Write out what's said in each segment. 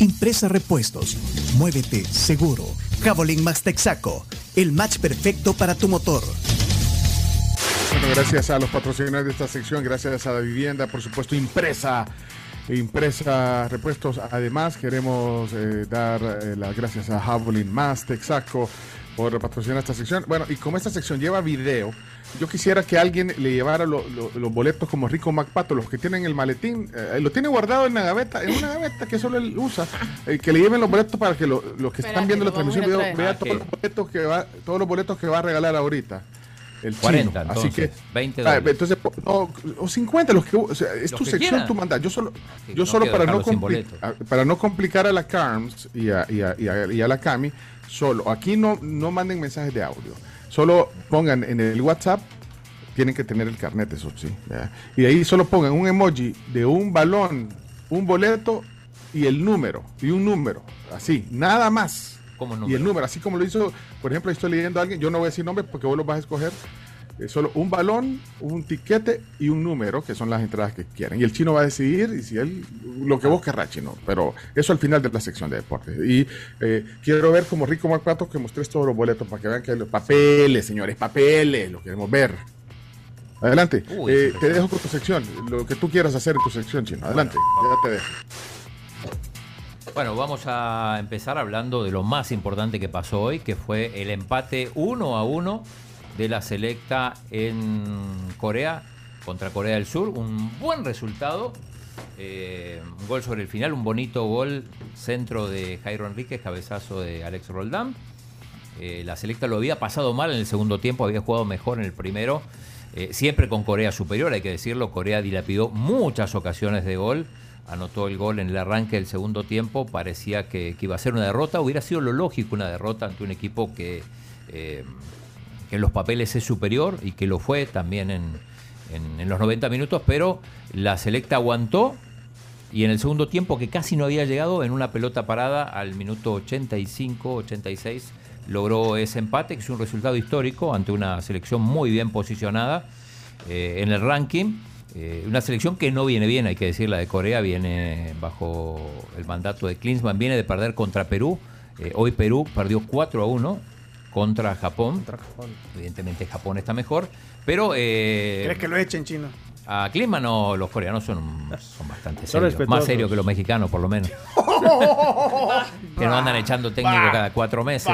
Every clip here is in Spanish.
Impresa Repuestos. Muévete seguro. Javelin Max Texaco. El match perfecto para tu motor. Bueno, gracias a los patrocinadores de esta sección, gracias a la vivienda, por supuesto, impresa. Impresa Repuestos. Además, queremos eh, dar eh, las gracias a Javelin Más Texaco por patrocinar esta sección. Bueno, y como esta sección lleva video, yo quisiera que alguien le llevara lo- lo- los boletos como Rico MacPato, los que tienen el maletín, eh, lo tiene guardado en la gaveta, en una gaveta que solo él usa, eh, que le lleven los boletos para que lo- los que están viendo la transmisión ir a vea, traer. vea Ah, todos los boletos que va, todos los boletos que va a regalar ahorita. El 40, chino. Así que entonces, 20 Ah, dólares. entonces, no, o 50, los que, o sea, es Los tu que sección, quieran. tu mandas. Yo solo, Sí, yo no solo para no, dejarlo sin compli- boleto. a- para no complicar a la CARMS y a, y a- y a- y a la CAMI, solo, aquí no, no manden mensajes de audio. Solo pongan en el WhatsApp, tienen que tener el carnet, eso sí. ¿verdad? Y ahí solo pongan un emoji de un balón, un boleto y el número, y un número, así, nada más. ¿Cómo Y el número, así como lo hizo, por ejemplo, estoy leyendo a alguien, yo no voy a decir nombres porque vos lo vas a escoger. Solo un balón, un tiquete y un número, que son las entradas que quieren. Y el chino va a decidir y si él, lo que vos querrás, chino. Pero eso al final de la sección de deportes. Y eh, quiero ver como Rico Marpato que mostres todos los boletos para que vean que hay los papeles, señores, papeles, lo queremos ver. Adelante, Uy, Eh, te dejo con tu sección, lo que tú quieras hacer en tu sección, chino. Adelante, ya te dejo. Bueno, vamos a empezar hablando de lo más importante que pasó hoy, que fue el empate 1 a 1 de la selecta en Corea contra Corea del Sur. Un buen resultado. eh, un gol sobre el final, un bonito gol, centro de Jairo Enríquez, cabezazo de Alex Roldán. Eh, la selecta lo había pasado mal en el segundo tiempo, había jugado mejor en el primero. eh, siempre con Corea superior, hay que decirlo. Corea dilapidó muchas ocasiones de gol. Anotó el gol en el arranque del segundo tiempo. Parecía que, iba a ser una derrota. Hubiera sido lo lógico una derrota ante un equipo que, que en los papeles es superior y que lo fue también en, en- los 90 minutos. Pero la selecta aguantó y en el segundo tiempo, que casi no había llegado, en una pelota parada al minuto 85, 86, logró ese empate, que es un resultado histórico ante una selección muy bien posicionada eh, en el ranking. Eh, una selección que no viene bien, hay que decir, la de Corea viene bajo el mandato de Klinsmann, viene de perder contra Perú. Eh, hoy Perú perdió 4 a 1 contra Japón. Evidentemente Japón está mejor, pero... eh, ¿Crees que lo echen chino? a Klinsmann no, los coreanos son, son bastante Son serios. respetuosos. Más serios que los mexicanos, por lo menos. que no andan echando técnico cada cuatro meses.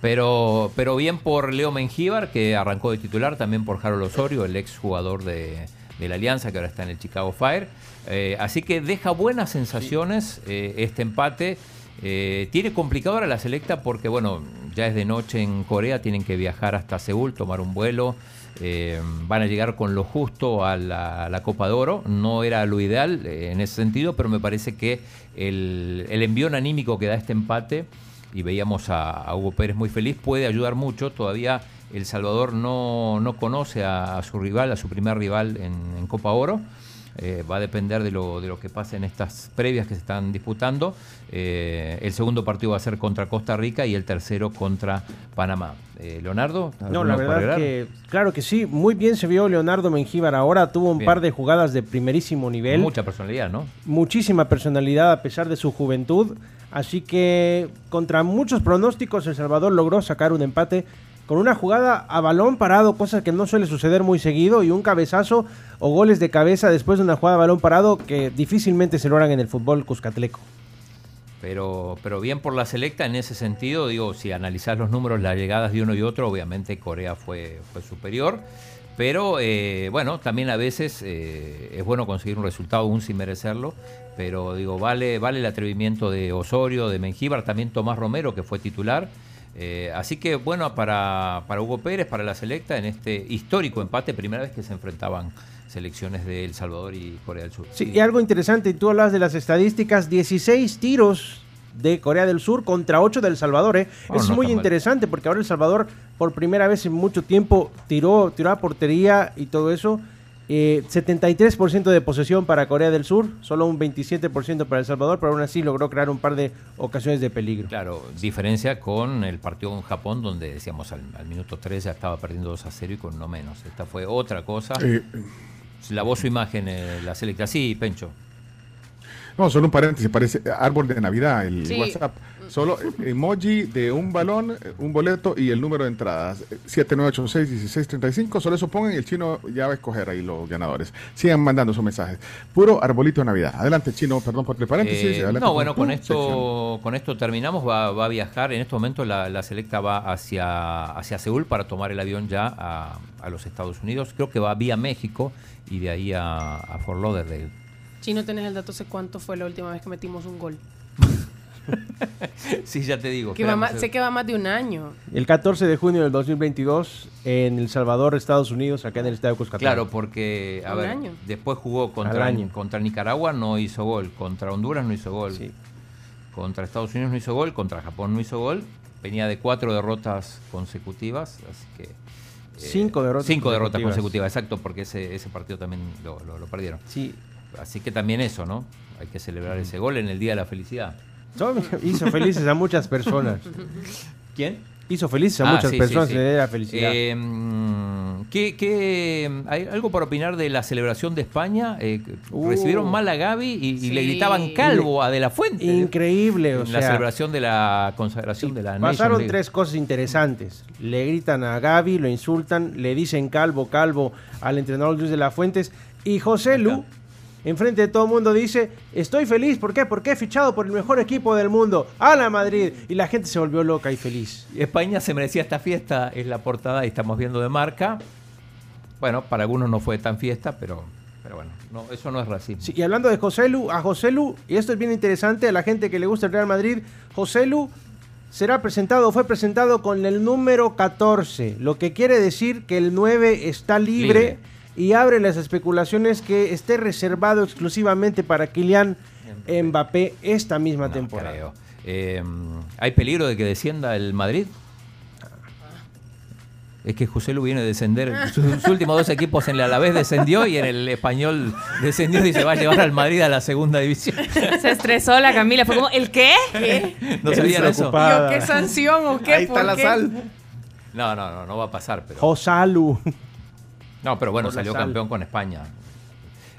Pero, pero bien por Leo Mengíbar, que arrancó de titular, también por Harold Osorio, el ex jugador de, de la Alianza, que ahora está en el Chicago Fire. Eh, así que deja buenas sensaciones eh, este empate. Eh, tiene complicado ahora la selecta porque, bueno, ya es de noche en Corea, tienen que viajar hasta Seúl, tomar un vuelo. eh, van a llegar con lo justo a la, Copa de Oro. No era lo ideal eh, en ese sentido, pero me parece que el, el envión anímico que da este empate, y veíamos a, Hugo Pérez muy feliz, puede ayudar mucho. Todavía El Salvador no, no conoce a, a su rival, a su primer rival en, en Copa Oro. Eh, va a depender de lo, de lo que pase en estas previas que se están disputando. Eh, el segundo partido va a ser contra Costa Rica y el tercero contra Panamá. Eh, Leonardo, No, ¿alguno la verdad que, claro que sí, muy bien se vio Leonardo Mengíbar ahora, tuvo un Bien. par de jugadas de primerísimo nivel, Mucha personalidad, ¿no? muchísima personalidad a pesar de su juventud, así que contra muchos pronósticos El Salvador logró sacar un empate con una jugada a balón parado, cosa que no suele suceder muy seguido, y un cabezazo o goles de cabeza después de una jugada a balón parado que difícilmente se logran en el fútbol cuscatleco. Pero, pero bien por la selecta en ese sentido, digo, si analizás los números, las llegadas de uno y otro, obviamente Corea fue, fue superior. Pero eh, bueno, también a veces eh, es bueno conseguir un resultado aún sin merecerlo. Pero digo, vale, vale el atrevimiento de Osorio, de Mengíbar, también Tomás Romero, que fue titular. Eh, así que bueno, para, para Hugo Pérez, para la selecta, en este histórico empate, primera vez que se enfrentaban selecciones de El Salvador y Corea del Sur. Sí, y algo interesante, tú hablas de las estadísticas, 16 tiros de Corea del Sur contra 8 del Salvador. ¿eh? Oh, es no muy interesante porque ahora El Salvador por primera vez en mucho tiempo tiró, tiró a portería y todo eso. Eh, 73% de posesión para Corea del Sur, solo un 27% para El Salvador, pero aún así logró crear un par de ocasiones de peligro. Claro, diferencia con el partido con Japón, donde decíamos al, al minuto 3 ya estaba perdiendo 2 a 0 y con no menos. Esta fue otra cosa. Eh, Lavó su imagen eh, la selecta. Sí, Pencho. no, solo un paréntesis, parece árbol de Navidad el Sí. WhatsApp. Solo emoji de un balón, eh, un boleto y el número de entradas. Eh, 7986-1635. Solo eso pongan y el chino ya va a escoger ahí los ganadores. Sigan mandando sus mensajes. Puro arbolito de Navidad. Adelante, chino, perdón por el paréntesis. Eh, no, bueno, con sección. esto, con esto terminamos. Va, va a viajar. En este momento la, la selecta va hacia, hacia Seúl para tomar el avión ya a, a los Estados Unidos. Creo que va vía México y de ahí a, a Fort Lauderdale. Chino, ¿tenés el dato? Sé cuánto fue la última vez que metimos un gol. Sí, ya te digo. Que va esperamos, más- sé que va más de un año. El 14 de junio del 2022 en El Salvador, Estados Unidos, acá en el Estadio Cuscatlán. Claro, porque a Un ver, año. después jugó contra, año. contra Nicaragua, no hizo gol. Contra Honduras no hizo gol. Sí. Contra Estados Unidos no hizo gol. Contra Japón no hizo gol. Venía de cuatro derrotas consecutivas, así que... eh, Cinco derrotas Cinco derrotas consecutivas. exacto, porque ese, ese partido también lo, lo- lo perdieron. Sí. Así que también eso, ¿no? Hay que celebrar ese gol en el Día de la Felicidad. Son- hizo felices a muchas personas. ¿Quién? Hizo felices a Ah, muchas sí, sí, personas sí. de la felicidad. Eh, ¿qué, qué- hay algo para opinar de la celebración de España? Eh, Uh. recibieron mal a Gaby y, y le Sí. gritaban calvo a De La Fuente. Increíble, o en la sea, celebración de la consagración de la pasaron League. tres cosas interesantes. Le gritan a Gaby, lo insultan, le dicen calvo, calvo al entrenador Luis de la Fuentes y José Lu, enfrente de todo el mundo, dice, estoy feliz, ¿por qué? Porque he fichado por el mejor equipo del mundo, a la Madrid. Y la gente se volvió loca y feliz. España se merecía esta fiesta, es la portada y estamos viendo de marca. Bueno, para algunos no fue tan fiesta, pero, pero bueno, no, eso no es racismo. Sí, y hablando de José Lu, a José Lu, y esto es bien interesante, a la gente que le gusta el Real Madrid, José Lu será presentado, fue presentado con el número 14, lo que quiere decir que el 9 está libre, Libre. Y abre las especulaciones que esté reservado exclusivamente para Kylian Mbappé esta misma No temporada. creo. Eh, ¿Hay peligro de que descienda el Madrid? Es que José Lu viene a descender. Sus, sus últimos dos equipos en el Alavés descendió y en el español descendió y se va a llevar al Madrid a la segunda división. Se estresó la Camila. Fue como, ¿el qué? ¿Qué? ¿No sabían eso? Yo, ¿qué sanción o qué? Ahí está ¿Por la qué? sal. No, no, no, no va a pasar. Pero... Josalu. No, pero bueno, la salió sal. campeón con España.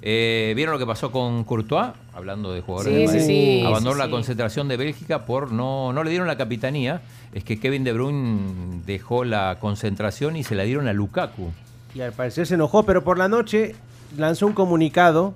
Eh, ¿Vieron lo que pasó con Courtois? Hablando de jugadores Sí, de Madrid. sí, Abandonó sí, la sí. concentración de Bélgica por no, no le dieron la capitanía. Es que Kevin De Bruyne dejó la concentración y se la dieron a Lukaku. Y al parecer se enojó, pero por la noche lanzó un comunicado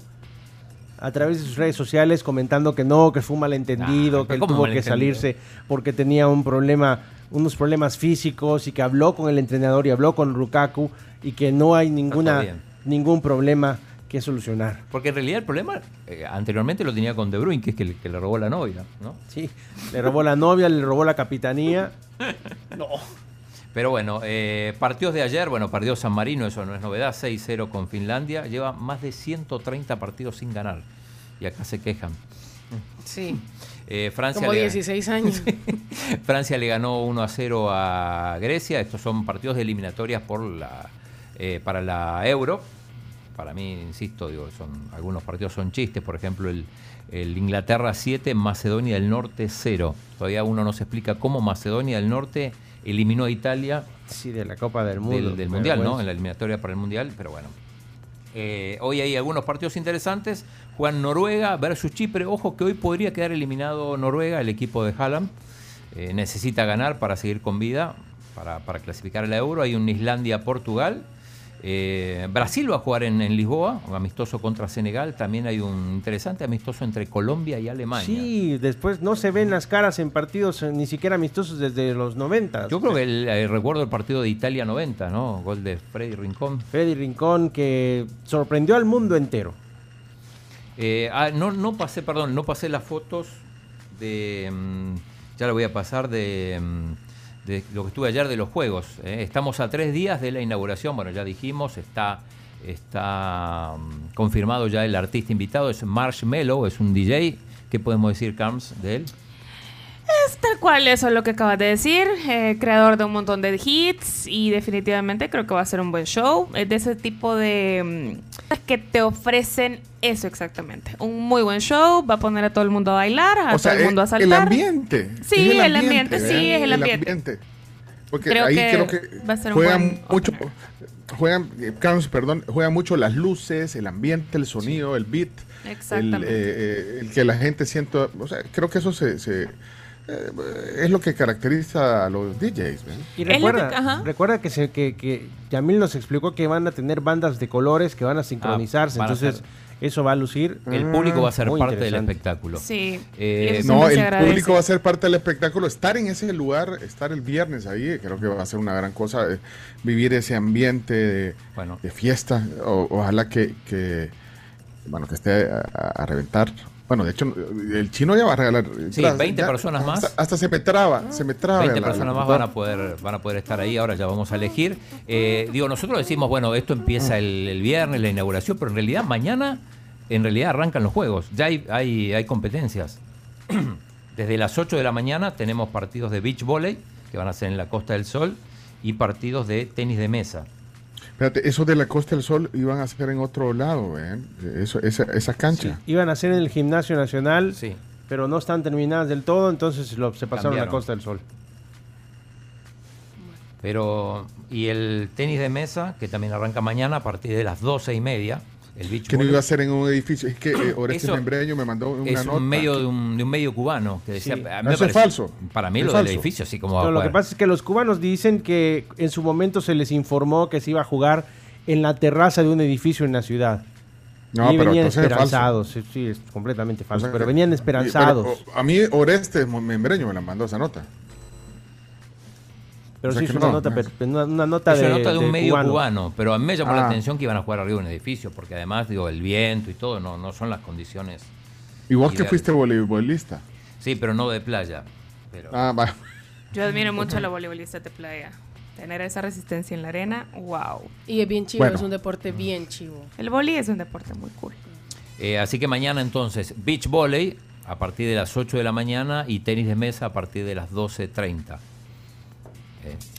a través de sus redes sociales comentando que no, que fue un malentendido, Ah, que él ¿cómo tuvo que salirse porque tenía un problema, unos problemas físicos y que habló con el entrenador y habló con Lukaku y que no hay ninguna ningún problema que solucionar. Porque en realidad el problema eh, anteriormente lo tenía con De Bruyne, que es que le, que le robó la novia, ¿no? Sí, le robó la novia, le robó la capitanía. Pero bueno, eh, partidos de ayer, bueno, perdió San Marino, eso no es novedad, 6-0 con Finlandia, lleva más de 130 partidos sin ganar. Y acá se quejan. Sí, Eh, Francia, como le, 16 años. Francia le ganó 1 a 0 a Grecia. Estos son partidos de eliminatorias por la, eh, para la Euro. Para mí, insisto, digo, son, algunos partidos son chistes. Por ejemplo, el, el Inglaterra 7, Macedonia del Norte 0. Todavía uno no se explica cómo Macedonia del Norte eliminó a Italia Sí, de la Copa del Mundo. del, del Mundial, ¿no? En la eliminatoria para el Mundial, pero bueno. Eh, hoy hay algunos partidos interesantes. Juegan Noruega versus Chipre. Ojo que hoy podría quedar eliminado Noruega, el equipo de Haaland. Eh, necesita ganar para seguir con vida, para, para clasificar a la Euro. Hay un Islandia-Portugal. Eh, Brasil va a jugar en, en Lisboa, un amistoso contra Senegal. También hay un interesante amistoso entre Colombia y Alemania. Sí, después no se ven las caras en partidos eh, ni siquiera amistosos desde los 90. Yo creo que el, eh, recuerdo el partido de Italia 90, ¿no? Gol de Freddy Rincón. Freddy Rincón que sorprendió al mundo entero. Eh, ah, no, no pasé, perdón, no pasé las fotos de. mm, ya lo voy a pasar de, mm, de lo que estuve ayer de los juegos. eh. Estamos a tres días de la inauguración. Bueno, ya dijimos, está, está mm, confirmado ya el artista invitado. Es Marshmello, es un DJ. ¿Qué podemos decir, Carms, de él? Pues tal cual, eso es lo que acabas de decir. eh, creador de un montón de hits y definitivamente creo que va a ser un buen show. Es de ese tipo de... que te ofrecen eso exactamente. Un muy buen show, va a poner a todo el mundo a bailar, a O sea, todo el mundo a eh, saltar. el ambiente. Sí, el ambiente, sí, es el ambiente. Porque Creo ahí que creo que va a ser un juegan buen mucho, opener. juegan, eh, Carlos, perdón, juegan mucho las luces, el ambiente, el sonido, el beat, el, Exactamente. eh, eh, el que la gente sienta, o sea, creo que eso se, se, eh, es lo que caracteriza a los DJs. ¿ven? Y recuerda, que- ajá. recuerda que, se, que, que Yamil nos explicó que van a tener bandas de colores que van a sincronizarse. Ah, van a entonces, eso va a lucir. El público va a ser Muy parte del espectáculo. Sí. Eh, No, el agradece. público va a ser parte del espectáculo, estar en ese lugar, estar el viernes ahí, eh, creo que va a ser una gran cosa, eh, vivir ese ambiente de, Bueno. de fiesta, o- ojalá que, que, bueno, que esté a reventar. Bueno, de hecho, el chino ya va a regalar. Sí, entradas, 20 ya, personas más. Hasta, hasta se me traba, se me traba. 20 la- la personas más van a poder van a poder estar ahí, ahora ya vamos a elegir. Eh, digo, nosotros decimos, bueno, esto empieza el, el viernes, la inauguración, pero en realidad mañana, en realidad arrancan los juegos, ya hay, hay, hay competencias. Desde las 8 de la mañana tenemos partidos de beach volley, que van a ser en la Costa del Sol, y partidos de tenis de mesa. Espérate, eso de la Costa del Sol iban a ser en otro lado, ¿ven? Eso, esa, esa cancha. Iban a ser en el Gimnasio Nacional, Sí. pero no están terminadas del todo, entonces lo, se pasaron a Cambiaron. Costa del Sol. Pero, y el tenis de mesa, que también arranca mañana a partir de las 12 y media, el beach Que no iba a ser en un edificio. Es que eh, Oreste Eso Membreño me mandó una es nota. un medio de un, de un medio cubano que decía Sí. a mí me Eso es falso. para mí Es lo del edificio así como lo que pasa es que los cubanos dicen que en su momento se les informó que se iba a jugar en la terraza de un edificio en la ciudad. No, y pero venían entonces es esperanzados. Sí, sí, es completamente O falso. sea pero venían esperanzados. pero, o- a mí Oreste Membreño me la mandó esa nota. Pero O sea sí es una, no, nota, no per- es- una, una nota es de, una nota de un de medio cubano. cubano. pero a mí me llamó la Ah. atención que iban a jugar arriba de un edificio, porque además, digo, el viento y todo no, no son las condiciones. Y vos que fuiste voleibolista. Sí, pero no de playa. Pero, Ah, va. Yo admiro mucho a los voleibolistas de playa. Tener esa resistencia en la arena, wow. Y es bien chivo, Bueno. es un deporte bien chivo. El boli es un deporte muy cool. eh, así que mañana entonces, beach volley a partir de las 8 de la mañana y tenis de mesa a partir de las 12.30.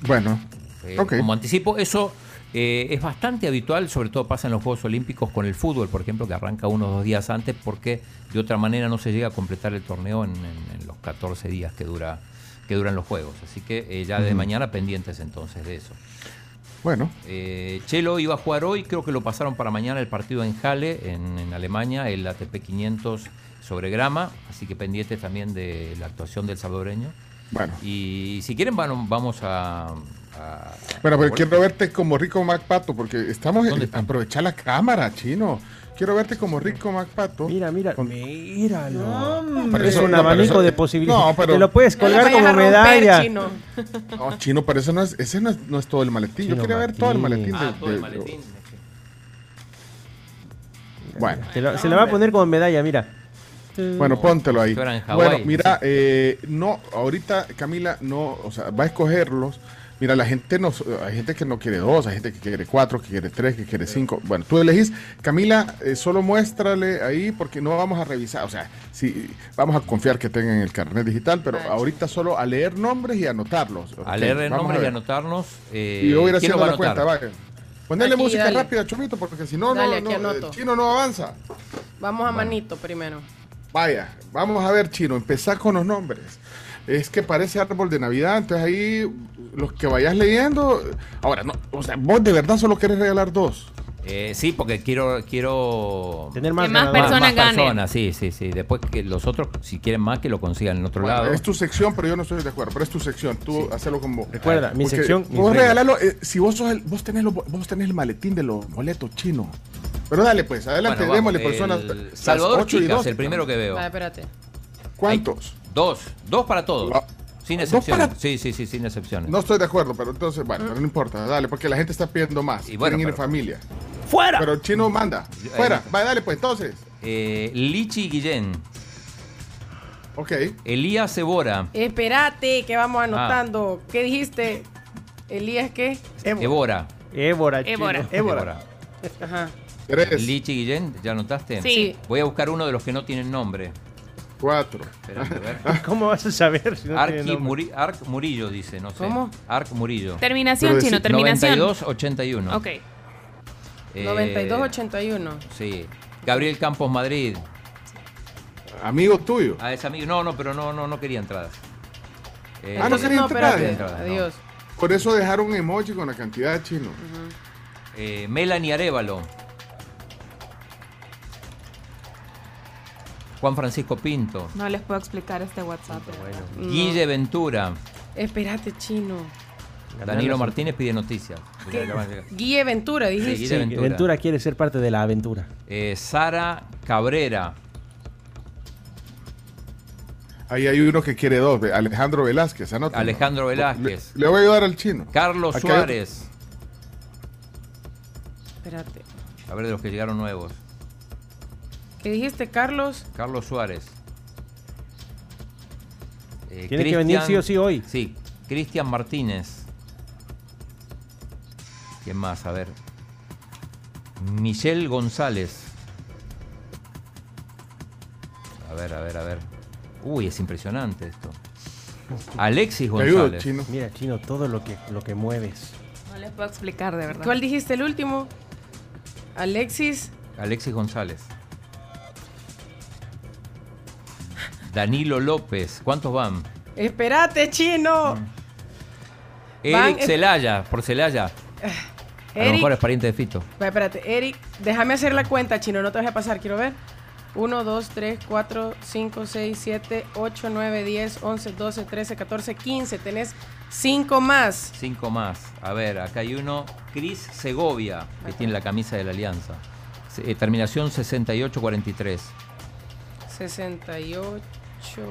Bueno, Eh. Como anticipo, eso eh, es bastante habitual, sobre todo pasa en los Juegos Olímpicos con el fútbol, por ejemplo, que arranca unos dos días antes, porque de otra manera no se llega a completar el torneo en, en- en los 14 días que dura que duran los Juegos. Así que eh, ya de mañana pendientes entonces de eso. Bueno, Eh, Chelo iba a jugar hoy, creo que lo pasaron para mañana el partido en Halle, en, en Alemania, el ATP 500 sobre grama, así que pendientes también de la actuación del salvadoreño. Bueno. Y si quieren, van- vamos a... a- Bueno, pero a- quiero verte como Rico MacPato, porque estamos ¿Dónde en aprovechar la cámara, chino. Quiero verte como Rico MacPato. Mira, mira, Con- míralo. Es un no, abanico eso- de posibilidades. No, pero- Te lo puedes colgar como romper, medalla. chino. No, chino, pero eso no es, ese no es, no es todo el maletín. Yo quería ver todo el maletín. de- Ah, todo el de-. Bueno, Se, lo- se le va a poner como medalla, mira. Bueno, póntelo ahí. Hawái, Bueno, mira, eh, no, ahorita Camila no, o sea, va a escogerlos. Mira, la gente no, hay gente que no quiere dos, hay gente que quiere cuatro, que quiere tres, que quiere cinco. Bueno, tú elegís, Camila, eh, solo muéstrale ahí porque no vamos a revisar, o sea, sí, vamos a confiar que tengan el carnet digital, pero Vale. ahorita solo a leer nombres y anotarlos. A leer el vamos nombre a y anotarnos. eh, Y yo voy a ir ¿quién lo haciendo la cuenta, vaya. Ponerle Aquí, música dale. rápida, Chomito, porque si no, no, Dale, aquí no. Chino no avanza. Vamos a manito primero. Vaya, vamos a ver, Chino, empezar con los nombres. Es que parece árbol de Navidad, entonces ahí los que vayas leyendo. Ahora, no, o sea, vos de verdad solo querés regalar dos. Eh, sí, porque quiero quiero Tener más, Que más personas ganen. personas, sí, sí, sí. Después que los otros, si quieren más, que lo consigan en otro Bueno, lado. es tu sección, pero yo no estoy de acuerdo. Pero es tu sección, tú hacelo como. Recuerda, mi Porque sección, Vos reglas. regalalo, eh, si vos sos el, vos tenés bo- vos tenés el maletín de los boletos chinos. Pero dale, pues, adelante, Bueno, vamos, démosle personas. Salvador ocho y Chicas, dos. el primero que veo. Vale, espérate. ¿Cuántos? Dos, dos para todos. Ah, Sin ¿dos excepciones. para- Sí, sí, sí, sin excepciones. No estoy de acuerdo, pero entonces, bueno, pero no importa, dale, porque la gente está pidiendo más. Y bueno, Quieren ir en familia. ¡Fuera! Pero el chino manda. Eh, Fuera. Vaya, dale, pues entonces. Eh, Lichi Guillén, Ok. Elías Ebora, Espérate, que vamos anotando. ¿Qué dijiste? Elías, ¿qué? Ebora, Évora, chino. Évora. Évora. Ajá. Tres. Lichi Guillén, ¿ya notaste? Sí. Voy a buscar uno de los que no tienen nombre. Cuatro. Espérate, a ver. ¿Cómo vas a saber si no tiene Arqui nombre? Muri- Arc Murillo dice, no sé. ¿Cómo? Arc Murillo. Terminación, Pero chino, terminación. 92-81. Ok. Eh, 92-81. Sí. Gabriel Campos Madrid. Amigo tuyo. Ah, es amigo. No, no, pero no, no, no quería entradas. Eh, Ah, no quería no, entrar. espérate. Entrada, no. Adiós. Por eso dejaron un emoji con la cantidad de chino. eh, Melanie Arevalo. Juan Francisco Pinto. No les puedo explicar este WhatsApp. Bueno, Guille Ventura. Espérate, chino. Danilo Martínez pide noticias. Guille Ventura, dijiste. Sí, Sí, Ventura. Ventura. quiere ser parte de la aventura. Eh, Sara Cabrera. Ahí hay uno que quiere dos. Alejandro Velázquez. anótenlo. Alejandro Velázquez. Le, le voy a ayudar al chino. Carlos. Suárez. Espérate. A ver de los que llegaron nuevos. ¿Qué dijiste, Carlos? Carlos Suárez. Eh, Tiene que venir Cristian- sí o sí hoy. Sí, Cristian Martínez. ¿Quién más? A ver. Michelle González. A ver, a ver, a ver. Uy, es impresionante esto. Alexis ayudo, González. chino. Mira, Chino, todo lo que, lo que mueves. No les puedo explicar de verdad. ¿Cuál dijiste el último? Alexis. Alexis González. Danilo López. ¿Cuántos van? Espérate, chino. Mm. Eric Celaya, por Celaya. A lo mejor es pariente de Fito. Espérate, Eric, déjame hacer la cuenta, chino, no te vas a pasar, quiero ver. 1, 2, 3, 4, 5, 6, 7, 8, 9, 10, 11, 12, 13, 14, 15. Tenés 5 más. Cinco más. A ver, acá hay uno. Cris Segovia, que tiene la camisa de la Alianza. Eh, terminación 68-43. 68, Se me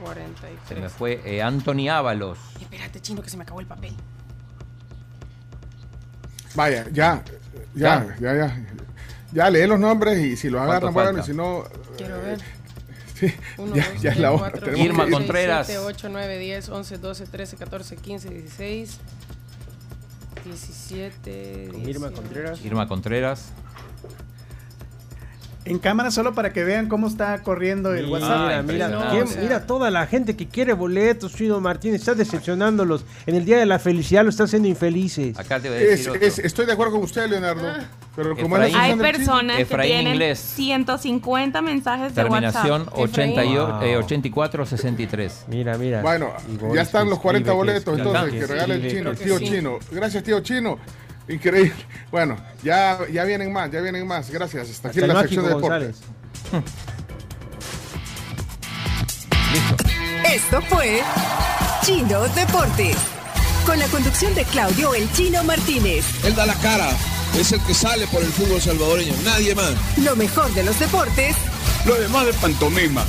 43. fue eh, Anthony Ábalos. Espérate, chino, que se me acabó el papel. Vaya, ya. Ya, ya, ya. Ya, lee los nombres y si los agarran, ¿Cuánto bueno, y si no. Quiero ver. Sí, 1, ya, 2, ya es 3, la hora. 4, tenemos Irma ir. Contreras. 7, 8, 9, 10, 11, 12, 13, 14, 15, 16, 17. Con Irma 18. Contreras. Irma Contreras. En cámara solo para que vean cómo está corriendo el WhatsApp. mira, impresionante. ¿quién- o sea- mira toda la gente que quiere boletos, Chino Martínez, está decepcionándolos. En el Día de la Felicidad lo está haciendo infelices. Acá te voy a Es- decir otro. es- estoy de acuerdo con usted, Leonardo. Ah. Pero como Efraín. Hay personas que Efraín tienen Inglés. 150 mensajes de Terminación WhatsApp. 88, Wow. eh, 84-63. Mira, mira. Bueno, ya están los 40 escribe, boletos, entonces, que regale el chino, tío sí. chino. Gracias, tío chino. Increíble. Bueno, ya, ya vienen más, ya vienen más. Gracias. Hasta aquí Hasta el la sección de deportes. Esto fue Chino Deportes. Con la conducción de Claudio El Chino Martínez. Él da la cara, es el que sale por el fútbol salvadoreño, nadie más. Lo mejor de los deportes Lo demás de pantomima.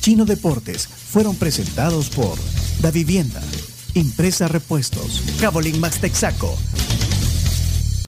Chino Deportes fueron presentados por Da Vivienda, Impresa Repuestos, Cabolín Max Texaco,